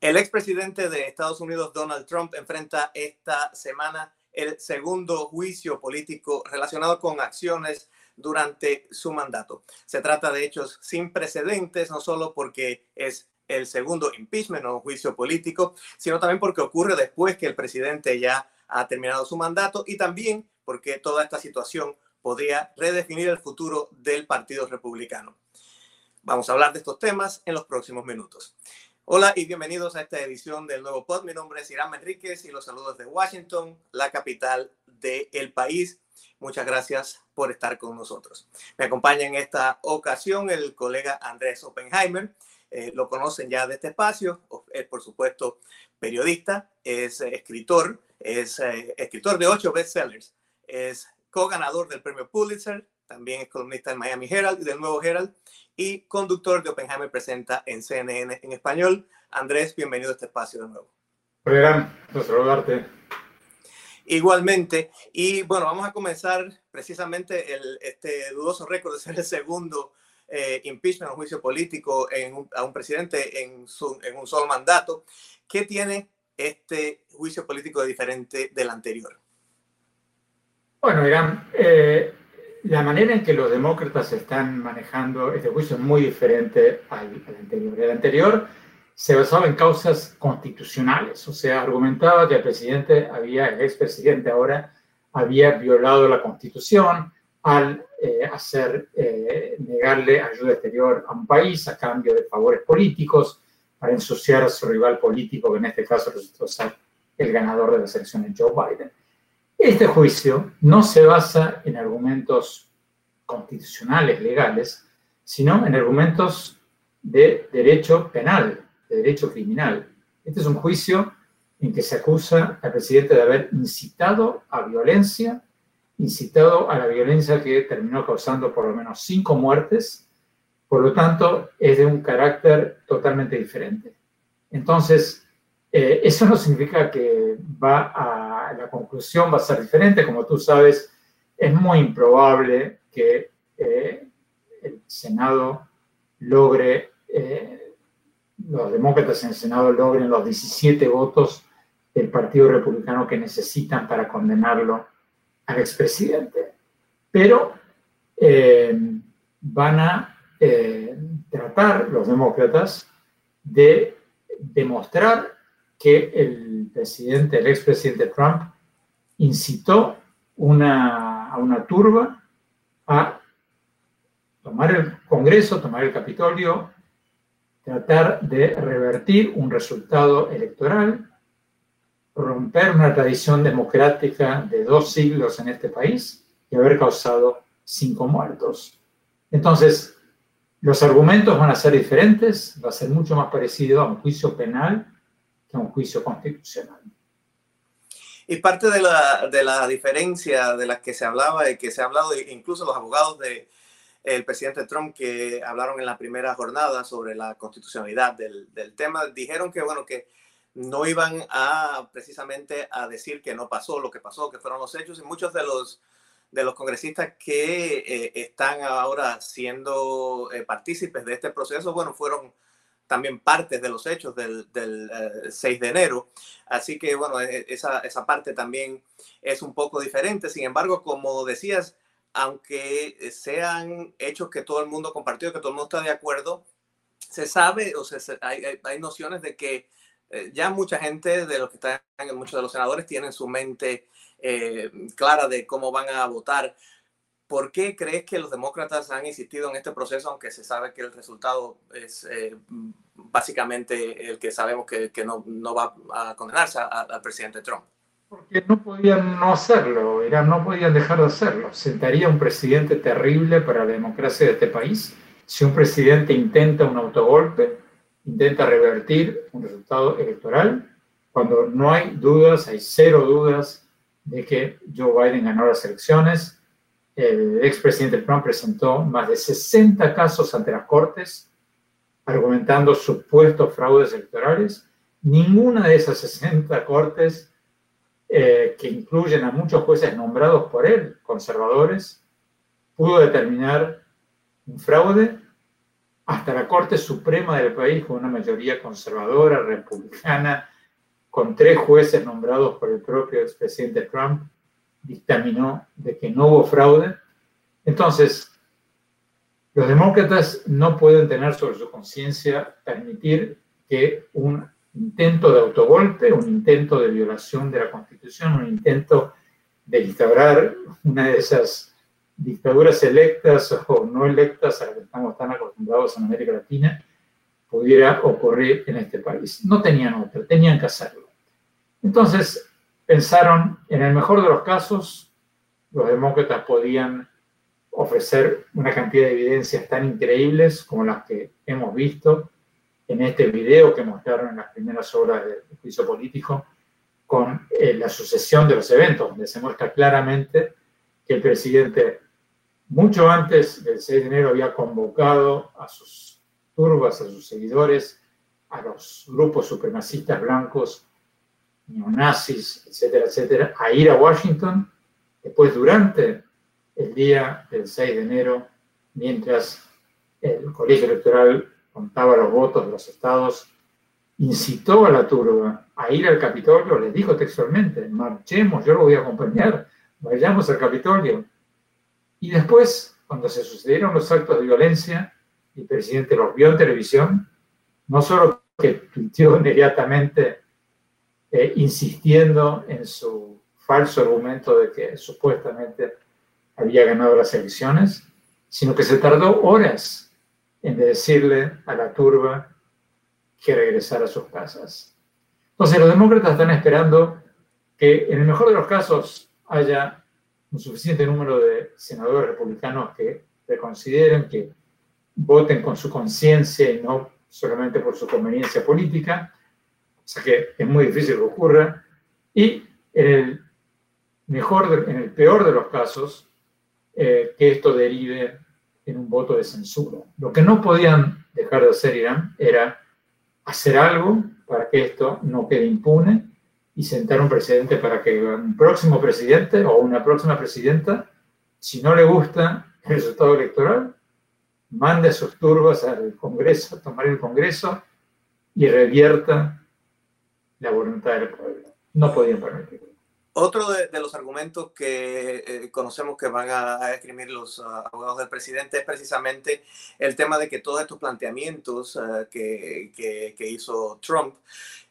El expresidente de Estados Unidos, Donald Trump, enfrenta esta semana el segundo juicio político relacionado con acciones durante su mandato. Se trata de hechos sin precedentes, no solo porque es el segundo impeachment o juicio político, sino también porque ocurre después que el presidente ya ha terminado su mandato y también porque toda esta situación podría redefinir el futuro del Partido Republicano. Vamos a hablar de estos temas en los próximos minutos. Hola y bienvenidos a esta edición del nuevo pod. Mi nombre es Irán Enríquez y los saludos de Washington, la capital del país. Muchas gracias por estar con nosotros. Me acompaña en esta ocasión el colega Andrés Oppenheimer. Eh, lo conocen ya de este espacio. Es, por supuesto, periodista, es eh, escritor, es eh, escritor de ocho bestsellers, es co-ganador del premio Pulitzer, también es columnista del Miami Herald y del Nuevo Herald y conductor de Oppenheimer Presenta en CNN en español. Andrés, bienvenido a este espacio de nuevo. Hola, saludarte. Igualmente, y bueno, vamos a comenzar precisamente el, este dudoso récord de ser el segundo eh, impeachment o juicio político en a un presidente en, su, en un solo mandato. ¿Qué tiene este juicio político de diferente del anterior? Bueno, Irán, eh, la manera en que los demócratas están manejando este juicio es muy diferente al, anterior. El anterior se basaba en causas constitucionales, o sea, argumentaba que el presidente había, el expresidente ahora, había violado la constitución al eh, hacer, eh, negarle ayuda exterior a un país a cambio de favores políticos para ensuciar a su rival político, que en este caso resultó ser el ganador de las elecciones, Joe Biden. Este juicio no se basa en argumentos constitucionales, legales, sino en argumentos de derecho penal, de derecho criminal. Este es un juicio en que se acusa al presidente de haber incitado a violencia, incitado a la violencia que terminó causando por lo menos cinco muertes, por lo tanto es de un carácter totalmente diferente. Entonces, eh, eso no significa que va a, la conclusión va a ser diferente, como tú sabes, es muy improbable que eh, el Senado logre, eh, los demócratas en el Senado logren los 17 votos del Partido Republicano que necesitan para condenarlo al expresidente. Pero van a tratar los demócratas de demostrar que el presidente, el expresidente Trump, incitó una, a una turba a tomar el Congreso, tomar el Capitolio, tratar de revertir un resultado electoral, romper una tradición democrática de dos siglos en este país y haber causado cinco muertos. Entonces, los argumentos van a ser diferentes, va a ser mucho más parecido a un juicio penal un juicio constitucional. Y parte de la, de la diferencia de la que se hablaba y que se ha hablado, incluso los abogados del el presidente Trump que hablaron en la primera jornada sobre la constitucionalidad del, del, tema, dijeron que, bueno, que no iban a precisamente a decir que no pasó lo que pasó, que fueron los hechos, y muchos de los, de los congresistas que eh, están ahora siendo eh, partícipes de este proceso, bueno, fueron también partes de los hechos del, del 6 eh, de enero. Así que, bueno, e, esa, esa parte también es un poco diferente. Sin embargo, como decías, aunque sean hechos que todo el mundo compartió, que todo el mundo está de acuerdo, se sabe, o sea, hay, hay, nociones de que eh, ya mucha gente de los que están, muchos de los senadores tienen su mente eh, clara de cómo van a votar. ¿Por qué crees que los demócratas han insistido en este proceso, aunque se sabe que el resultado es eh, básicamente el que sabemos que, no, no, va a condenarse al presidente Trump? Porque no podían no hacerlo, era, no podían dejar de hacerlo. Sentaría un presidente terrible para la democracia de este país si un presidente intenta un autogolpe, intenta revertir un resultado electoral, cuando no hay dudas, hay cero dudas de que Joe Biden ganó las elecciones el expresidente Trump presentó más de 60 casos ante las Cortes argumentando supuestos fraudes electorales. Ninguna de esas 60 Cortes, eh, que incluyen a muchos jueces nombrados por él, conservadores, pudo determinar un fraude hasta la Corte Suprema del país, con una mayoría conservadora, republicana, con tres jueces nombrados por el propio expresidente Trump, dictaminó de que no hubo fraude. Entonces, los demócratas no pueden tener sobre su conciencia permitir que un intento de autogolpe, un intento de violación de la Constitución, un intento de instaurar una de esas dictaduras electas o no electas a las que estamos tan acostumbrados en América Latina, pudiera ocurrir en este país. No tenían otra, tenían que hacerlo. Entonces pensaron, en el mejor de los casos, los demócratas podían ofrecer una cantidad de evidencias tan increíbles como las que hemos visto en este video que mostraron en las primeras horas del juicio político, con eh, la sucesión de los eventos, donde se muestra claramente que el presidente, mucho antes del 6 de enero, había convocado a sus turbas, a sus seguidores, a los grupos supremacistas blancos, neonazis, etcétera, etcétera, a ir a Washington. Después, durante el día del 6 de enero, mientras el colegio electoral contaba los votos de los estados, incitó a la turba a ir al Capitolio, les dijo textualmente, marchemos, yo lo voy a acompañar, vayamos al Capitolio. Y después, cuando se sucedieron los actos de violencia, el presidente los vio en televisión, no solo que tuiteó inmediatamente eh, insistiendo en su falso argumento de que supuestamente había ganado las elecciones, sino que se tardó horas en decirle a la turba que regresara a sus casas. Entonces los demócratas están esperando que en el mejor de los casos haya un suficiente número de senadores republicanos que reconsideren, que voten con su conciencia y no solamente por su conveniencia política, o sea que es muy difícil que ocurra, y en el mejor, en el peor de los casos, eh, que esto derive en un voto de censura. Lo que no podían dejar de hacer Irán era hacer algo para que esto no quede impune y sentar un precedente para que un próximo presidente o una próxima presidenta, si no le gusta el resultado electoral, mande a sus turbas al Congreso, a tomar el Congreso y revierta la voluntad del pueblo. No podían permitirlo. Otro de, los argumentos que eh, conocemos que van a, escribir los ah, abogados del presidente es precisamente el tema de que todos estos planteamientos ah, que, que, hizo Trump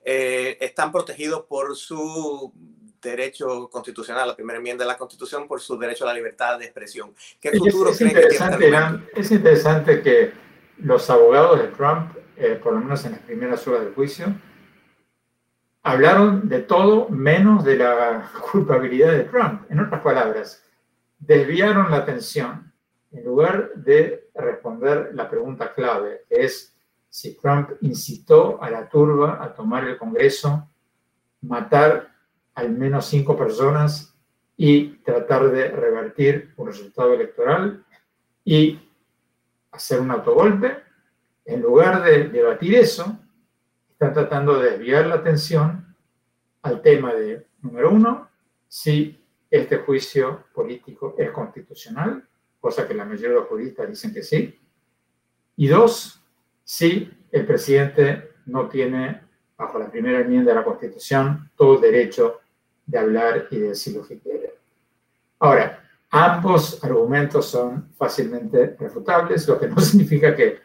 eh, están protegidos por su derecho constitucional, la primera enmienda de la Constitución, por su derecho a la libertad de expresión. ¿Qué futuro es, que tiene Es interesante que los abogados de Trump, eh, por lo menos en las primeras horas del juicio, hablaron de todo menos de la culpabilidad de Trump. En otras palabras, desviaron la atención en lugar de responder la pregunta clave, que es si Trump incitó a la turba a tomar el Congreso, matar al menos cinco personas y tratar de revertir un resultado electoral y hacer un autogolpe. En lugar de debatir eso, están tratando de desviar la atención al tema de, número uno, si este juicio político es constitucional, cosa que la mayoría de los juristas dicen que sí, y dos, si el presidente no tiene, bajo la primera enmienda de la Constitución, todo el derecho de hablar y de decir lo que quiere. Ahora, ambos argumentos son fácilmente refutables, lo que no significa que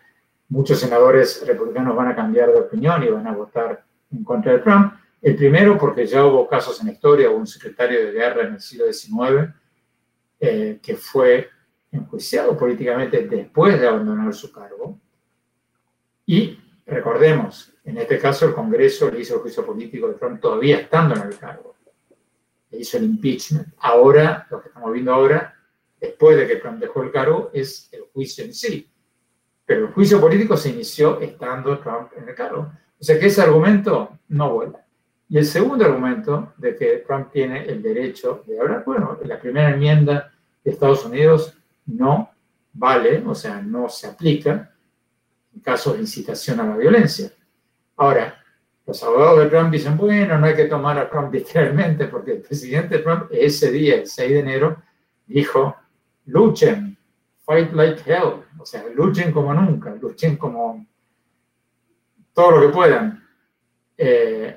muchos senadores republicanos van a cambiar de opinión y van a votar en contra de Trump. El primero, porque ya hubo casos en la historia, hubo un secretario de guerra en el siglo XIX eh, que fue enjuiciado políticamente después de abandonar su cargo. Y recordemos, en este caso el Congreso le hizo el juicio político de Trump todavía estando en el cargo. Le hizo el impeachment. Ahora, lo que estamos viendo ahora, después de que Trump dejó el cargo, es el juicio en sí pero el juicio político se inició estando Trump en el cargo. O sea que ese argumento no vuela. Y el segundo argumento de que Trump tiene el derecho de hablar, bueno, la primera enmienda de Estados Unidos no vale, o sea, no se aplica en caso de incitación a la violencia. Ahora, los abogados de Trump dicen, bueno, no hay que tomar a Trump literalmente, porque el presidente Trump ese día, el 6 de enero, dijo, luchen, fight like hell, o sea, luchen como nunca, luchen como todo lo que puedan. Eh,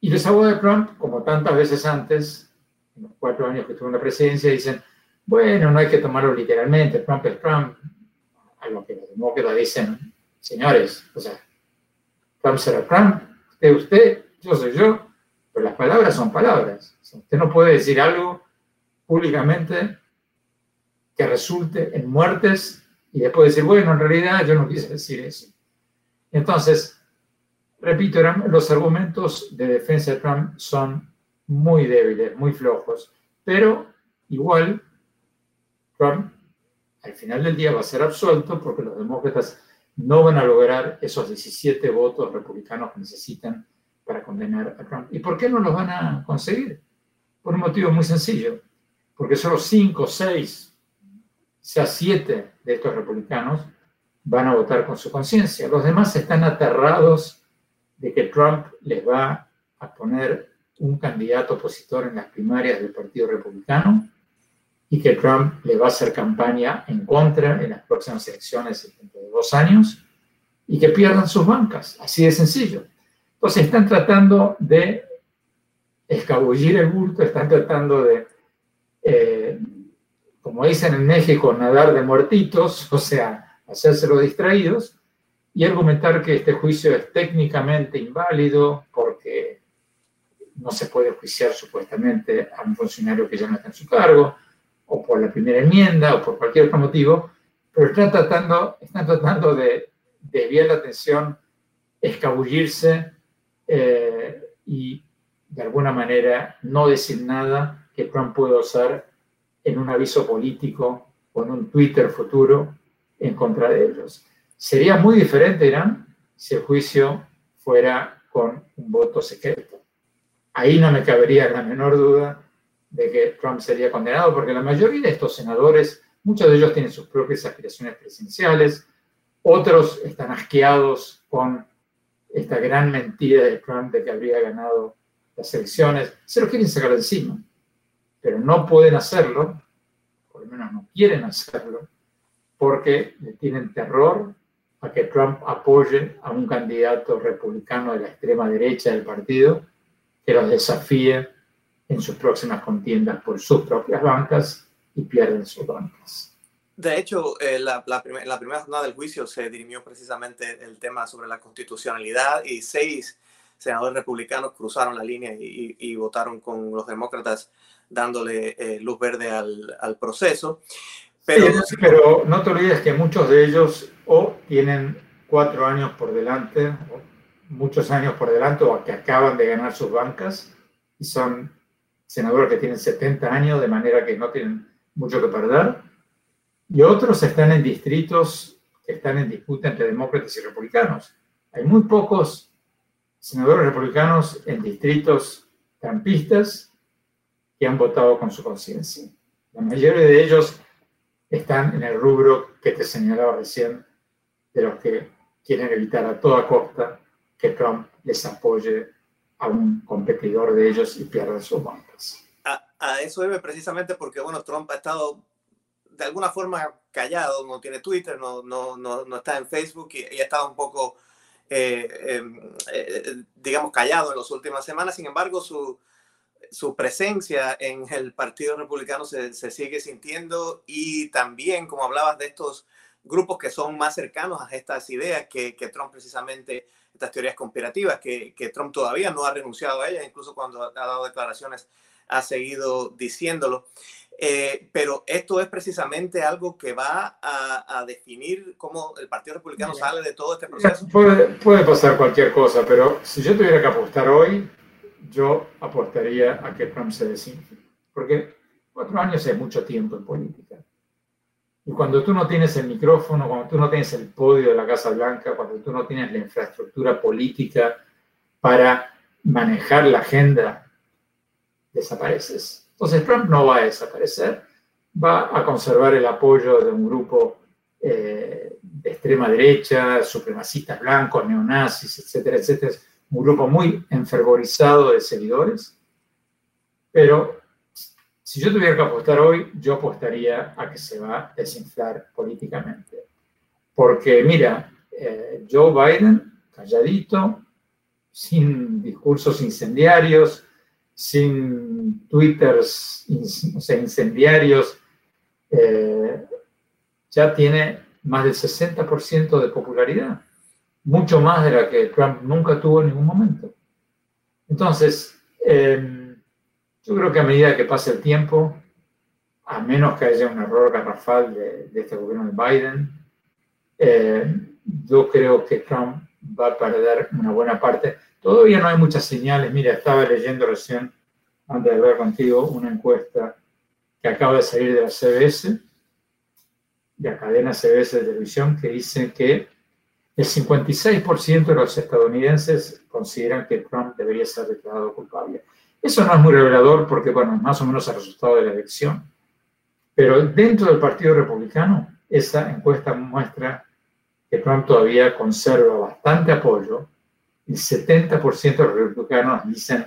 y los abogados de Trump, como tantas veces antes, en los cuatro años que estuvo en la presidencia, dicen, bueno, no hay que tomarlo literalmente, Trump es Trump, a lo que los demócratas dicen, señores, o sea, Trump será Trump, usted, usted, yo soy yo, pero las palabras son palabras. usted no puede decir algo públicamente que resulte en muertes y después decir, bueno, en realidad yo no quise decir eso. Entonces, repito, los argumentos de defensa de Trump son muy débiles, muy flojos, pero igual Trump al final del día va a ser absuelto porque los demócratas no van a lograr esos 17 votos republicanos que necesitan para condenar a Trump. ¿Y por qué no los van a conseguir? Por un motivo muy sencillo, porque solo 5, 6, sea 7 de estos republicanos van a votar con su conciencia. Los demás están aterrados de que Trump les va a poner un candidato opositor en las primarias del Partido Republicano y que Trump le va a hacer campaña en contra en las próximas elecciones dentro de dos años y que pierdan sus bancas. Así de sencillo. Entonces están tratando de escabullir el bulto, están tratando de, eh, como dicen en México, nadar de muertitos, o sea, hacérselo distraídos y argumentar que este juicio es técnicamente inválido porque no se puede juiciar supuestamente a un funcionario que ya no está en su cargo, o por la primera enmienda, o por cualquier otro motivo, pero están tratando, están tratando de desviar la atención, escabullirse eh, y de alguna manera no decir nada que Trump pueda usar en un aviso político o en un Twitter futuro en contra de ellos. Sería muy diferente, Irán, si el juicio fuera con un voto secreto. Ahí no me cabería la menor duda de que Trump sería condenado, porque la mayoría de estos senadores, muchos de ellos tienen sus propias aspiraciones presidenciales, otros están asqueados con esta gran mentira de Trump de que habría ganado las elecciones, se lo quieren sacar de encima, pero no pueden hacerlo, por lo menos no quieren hacerlo, porque tienen terror a que Trump apoye a un candidato republicano de la extrema derecha del partido que los desafíe en sus próximas contiendas por sus propias bancas y pierden sus bancas. De hecho, eh, la, la, la, primera jornada del juicio se dirimió precisamente el tema sobre la constitucionalidad y seis senadores republicanos cruzaron la línea y, y, votaron con los demócratas dándole eh, luz verde al, al proceso. Pero, pero no te olvides que muchos de ellos o tienen cuatro años por delante, o muchos años por delante, o que acaban de ganar sus bancas y son senadores que tienen 70 años, de manera que no tienen mucho que perder, y otros están en distritos que están en disputa entre demócratas y republicanos. Hay muy pocos senadores republicanos en distritos trampistas que han votado con su conciencia. La mayoría de ellos están en el rubro que te señalaba recién, de los que quieren evitar a toda costa que Trump les apoye a un competidor de ellos y pierde sus bancas. A, eso debe precisamente porque, bueno, Trump ha estado de alguna forma callado, no tiene Twitter, no, no, no, no está en Facebook y, ha estado un poco, eh, em, eh, digamos, callado en las últimas semanas. Sin embargo, su, su presencia en el Partido Republicano se, se, sigue sintiendo y también, como hablabas de estos grupos que son más cercanos a estas ideas que, que Trump precisamente estas teorías conspirativas, que, que, Trump todavía no ha renunciado a ellas, incluso cuando ha dado declaraciones ha seguido diciéndolo. Eh, pero esto es precisamente algo que va a, a, definir cómo el Partido Republicano sale de todo este proceso. Puede, puede pasar cualquier cosa, pero si yo tuviera que apostar hoy, yo apostaría a que Trump se desinfle. Porque cuatro años es mucho tiempo en política. Y cuando tú no tienes el micrófono, cuando tú no tienes el podio de la Casa Blanca, cuando tú no tienes la infraestructura política para manejar la agenda, desapareces. Entonces Trump no va a desaparecer, va a conservar el apoyo de un grupo eh, de extrema derecha, supremacistas blancos, neonazis, etcétera, etcétera. Un grupo muy enfervorizado de seguidores, pero si yo tuviera que apostar hoy, yo apostaría a que se va a desinflar políticamente. Porque mira, eh, Joe Biden, calladito, sin discursos incendiarios, sin twitters incendiarios, eh, ya tiene más del 60% de popularidad, mucho más de la que Trump nunca tuvo en ningún momento. Entonces, em, yo creo que a medida que pase el tiempo, a menos que haya un error garrafal de, este gobierno de Biden, eh, yo creo que Trump va a perder una buena parte. Todavía no hay muchas señales. Mira, estaba leyendo recién, antes de hablar contigo, una encuesta que acaba de salir de la CBS, de la cadena CBS de televisión, que dice que el 56% de los estadounidenses consideran que Trump debería ser declarado culpable. Eso no es muy revelador porque, bueno, más o menos el resultado de la elección. Pero dentro del Partido Republicano, esa encuesta muestra que Trump todavía conserva bastante apoyo. El 70% de los republicanos dicen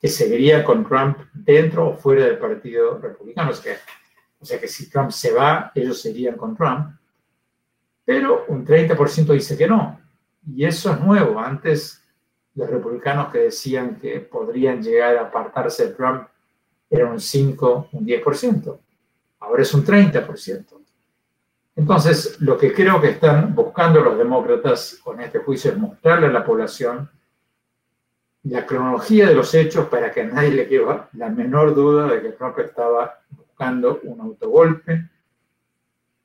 que seguiría con Trump dentro o fuera del Partido Republicano. O sea que si Trump se va, ellos seguirían con Trump. Pero un 30% dice que no. Y eso es nuevo. Antes los republicanos que decían que podrían llegar a apartarse de Trump eran un 5, un 10%. Ahora es un 30%. Entonces, lo que creo que están buscando los demócratas con este juicio es mostrarle a la población la cronología de los hechos para que a nadie le quede la menor duda de que Trump estaba buscando un autogolpe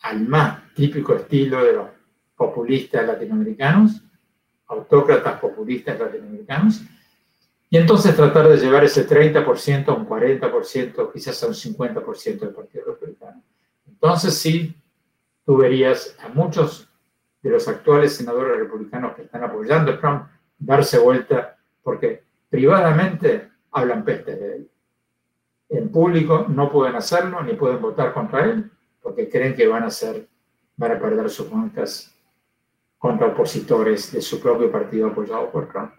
al más típico estilo de los populistas latinoamericanos, autócratas populistas latinoamericanos, y entonces tratar de llevar ese 30% a un 40%, quizás a un 50% del Partido Republicano. Entonces sí, tú verías a muchos de los actuales senadores republicanos que están apoyando a Trump darse vuelta porque privadamente hablan peste de él. En público no pueden hacerlo ni pueden votar contra él porque creen que van a ser, van a perder sus bancas contra opositores de su propio partido apoyado por Trump.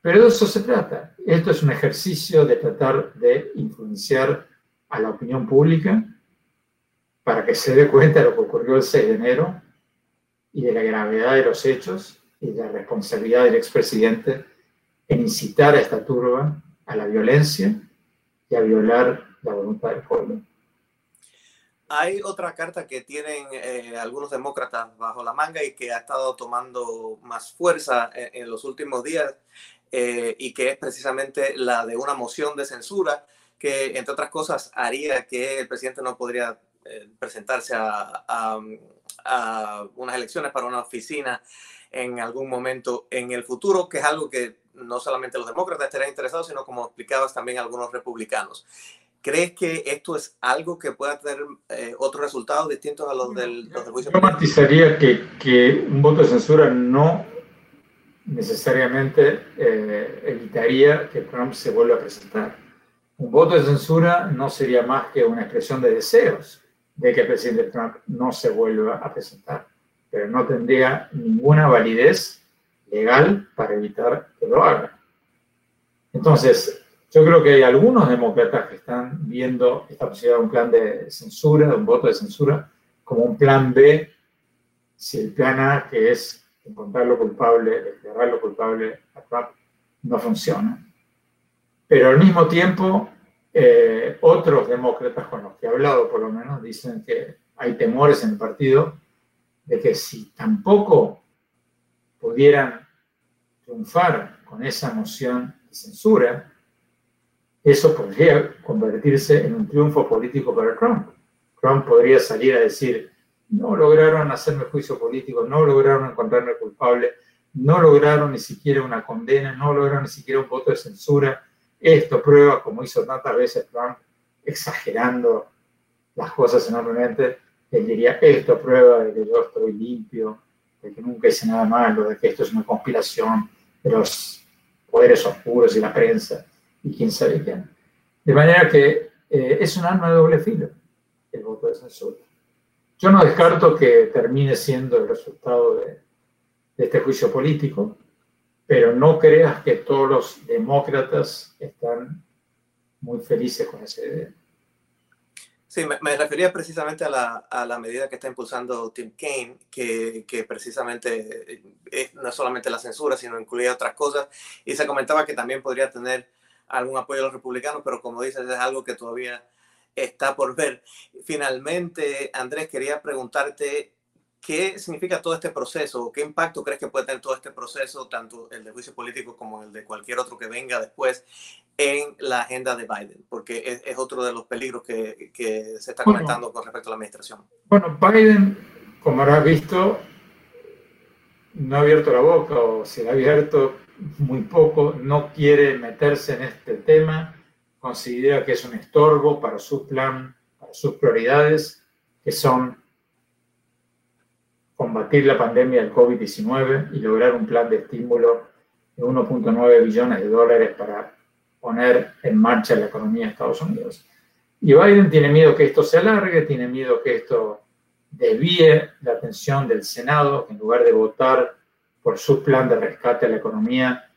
Pero de eso se trata. Esto es un ejercicio de tratar de influenciar a la opinión pública para que se dé cuenta de lo que ocurrió el 6 de enero y de la gravedad de los hechos y de la responsabilidad del expresidente en incitar a esta turba a la violencia y a violar la voluntad del pueblo. Hay otra carta que tienen eh, algunos demócratas bajo la manga y que ha estado tomando más fuerza en, los últimos días eh, y que es precisamente la de una moción de censura que, entre otras cosas, haría que el presidente no podría eh, presentarse a, unas elecciones para una oficina en algún momento en el futuro, que es algo que no solamente los demócratas estarían interesados, sino como explicabas también algunos republicanos. ¿Crees que esto es algo que pueda tener eh, otros resultados distintos a los del, juicio? Yo matizaría que, que, un voto de censura no necesariamente eh, evitaría que Trump se vuelva a presentar. Un voto de censura no sería más que una expresión de deseos de que el presidente Trump no se vuelva a presentar, pero no tendría ninguna validez legal para evitar que lo haga. Entonces, yo creo que hay algunos demócratas que están viendo esta posibilidad de un plan de censura, de un voto de censura, como un plan B, si el plan A, que es encontrarlo culpable, declararlo culpable a Trump, no funciona. Pero al mismo tiempo, eh, otros demócratas con los que he hablado, por lo menos, dicen que hay temores en el partido de que si tampoco pudieran triunfar con esa moción de censura, eso podría convertirse en un triunfo político para Trump. Trump podría salir a decir, no lograron hacerme juicio político, no lograron encontrarme culpable, no lograron ni siquiera una condena, no lograron ni siquiera un voto de censura, esto prueba, como hizo tantas veces Trump, exagerando las cosas enormemente, él diría, esto prueba de que yo estoy limpio, de que nunca hice nada malo, de que esto es una conspiración de los poderes oscuros y la prensa y quién sabe quién. De manera que eh, es un arma de doble filo el voto de censura. Yo no descarto que termine siendo el resultado de este juicio político, pero no creas que todos los demócratas están muy felices con esa idea. Sí, me, refería precisamente a la, a la, medida que está impulsando Tim Kaine, que, que precisamente es, no solamente la censura, sino incluye otras cosas. Y se comentaba que también podría tener algún apoyo de los republicanos, pero como dices, es algo que todavía está por ver. Finalmente, Andrés, quería preguntarte ¿Qué significa todo este proceso? ¿Qué impacto crees que puede tener todo este proceso, tanto el de juicio político como el de cualquier otro que venga después, en la agenda de Biden? Porque es, otro de los peligros que, que se está comentando con respecto a la administración. Bueno, Biden, como habrás visto, no ha abierto la boca o se ha abierto muy poco, no quiere meterse en este tema, considera que es un estorbo para su plan, para sus prioridades, que son combatir la pandemia del COVID-19 y lograr un plan de estímulo de 1.9 billones de dólares para poner en marcha la economía de Estados Unidos. Y Biden tiene miedo que esto se alargue, tiene miedo que esto desvíe la atención del Senado, que en lugar de votar por su plan de rescate a la economía,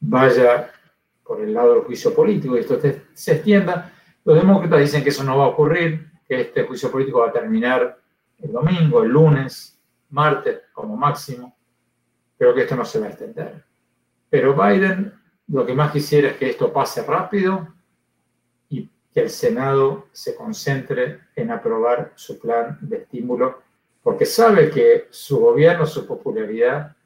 vaya por el lado del juicio político y esto se extienda. Los demócratas dicen que eso no va a ocurrir, que este juicio político va a terminar el domingo, el lunes, martes como máximo. Creo que esto no se va a extender. Pero Biden lo que más quisiera es que esto pase rápido y que el Senado se concentre en aprobar su plan de estímulo, porque sabe que su gobierno, su popularidad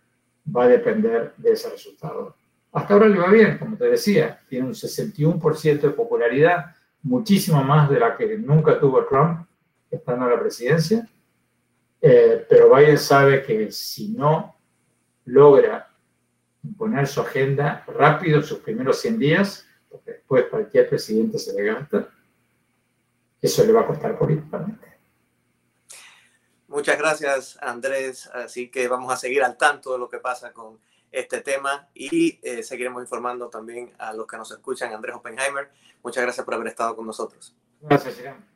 va a depender de ese resultado. Hasta ahora le va bien, como te decía, tiene un 61% de popularidad, muchísimo más de la que nunca tuvo Trump estando en la presidencia. Eh, pero Biden sabe que si no logra imponer su agenda rápido en sus primeros 100 días, porque después cualquier presidente se le gasta, eso le va a costar políticamente. Muchas gracias, Andrés. Así que vamos a seguir al tanto de lo que pasa con este tema y eh, seguiremos informando también a los que nos escuchan. Andrés Oppenheimer, muchas gracias por haber estado con nosotros. Gracias, Irán.